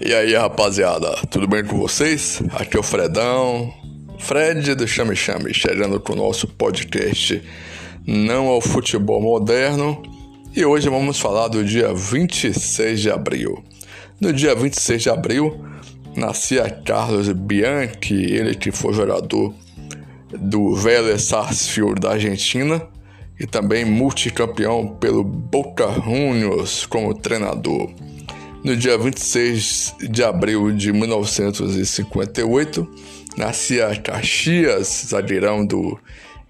E aí, rapaziada, tudo bem com vocês? Aqui é o Fredão, Fred do Chame Chame, chegando com o nosso podcast Não ao Futebol Moderno. E hoje vamos falar do dia 26 de abril. No dia 26 de abril, nascia Carlos Bianchi, ele que foi jogador do Vélez Sarsfield da Argentina e também multicampeão pelo Boca Juniors como treinador. No dia 26 de abril de 1958, nascia Caxias, zagueirão do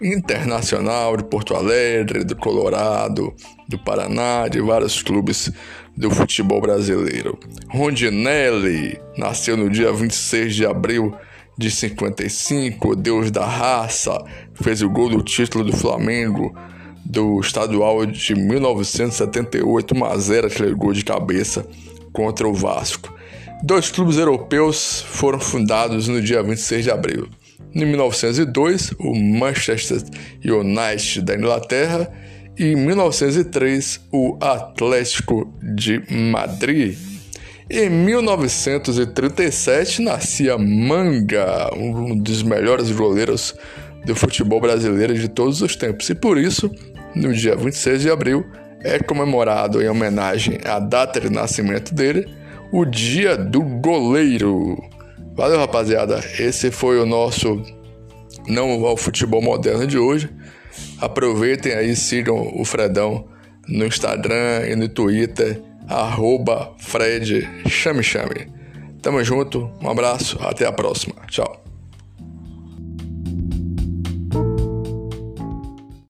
Internacional de Porto Alegre, do Colorado, do Paraná, de vários clubes do futebol brasileiro. Rondinelli nasceu no dia 26 de abril de 55, Deus da raça, fez o gol do título do Flamengo do estadual de 1978, 1 a 0 aquele gol de cabeça contra o Vasco. Dois clubes europeus foram fundados no dia 26 de abril. Em 1902, o Manchester United da Inglaterra e em 1903, o Atlético de Madrid. Em 1937, nascia Manga, um dos melhores goleiros do futebol brasileiro de todos os tempos. E por isso, no dia 26 de abril, é comemorado em homenagem à data de nascimento dele, o Dia do Goleiro. Valeu, rapaziada. Esse foi o nosso Não ao Futebol Moderno de hoje. Aproveitem aí, sigam o Fredão no Instagram e no Twitter, Fred Chame Chame. Tamo junto, um abraço, até a próxima. Tchau.